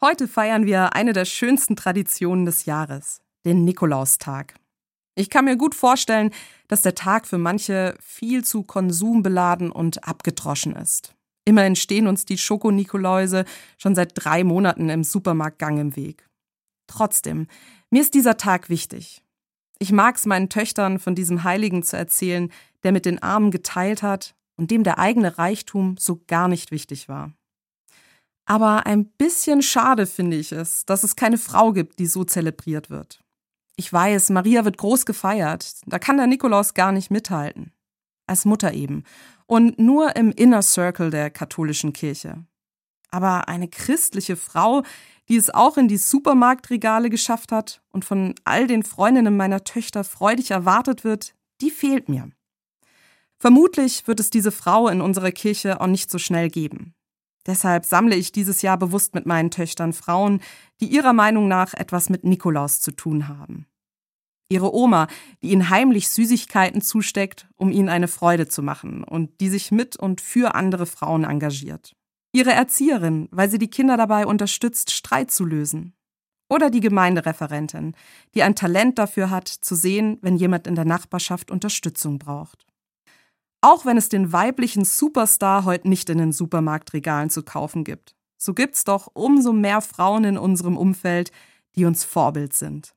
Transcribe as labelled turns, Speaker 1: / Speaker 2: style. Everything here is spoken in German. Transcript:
Speaker 1: Heute feiern wir eine der schönsten Traditionen des Jahres, den Nikolaustag. Ich kann mir gut vorstellen, dass der Tag für manche viel zu konsumbeladen und abgedroschen ist. Immerhin stehen uns die Schokonikoläuse schon seit drei Monaten im Supermarktgang im Weg. Trotzdem, mir ist dieser Tag wichtig. Ich mag es meinen Töchtern von diesem Heiligen zu erzählen, der mit den Armen geteilt hat und dem der eigene Reichtum so gar nicht wichtig war. Aber ein bisschen schade finde ich es, dass es keine Frau gibt, die so zelebriert wird. Ich weiß, Maria wird groß gefeiert, da kann der Nikolaus gar nicht mithalten. Als Mutter eben. Und nur im Inner Circle der katholischen Kirche. Aber eine christliche Frau, die es auch in die Supermarktregale geschafft hat und von all den Freundinnen meiner Töchter freudig erwartet wird, die fehlt mir. Vermutlich wird es diese Frau in unserer Kirche auch nicht so schnell geben. Deshalb sammle ich dieses Jahr bewusst mit meinen Töchtern Frauen, die ihrer Meinung nach etwas mit Nikolaus zu tun haben. Ihre Oma, die ihnen heimlich Süßigkeiten zusteckt, um ihnen eine Freude zu machen und die sich mit und für andere Frauen engagiert. Ihre Erzieherin, weil sie die Kinder dabei unterstützt, Streit zu lösen. Oder die Gemeindereferentin, die ein Talent dafür hat, zu sehen, wenn jemand in der Nachbarschaft Unterstützung braucht. Auch wenn es den weiblichen Superstar heute nicht in den Supermarktregalen zu kaufen gibt, so gibt's doch umso mehr Frauen in unserem Umfeld, die uns Vorbild sind.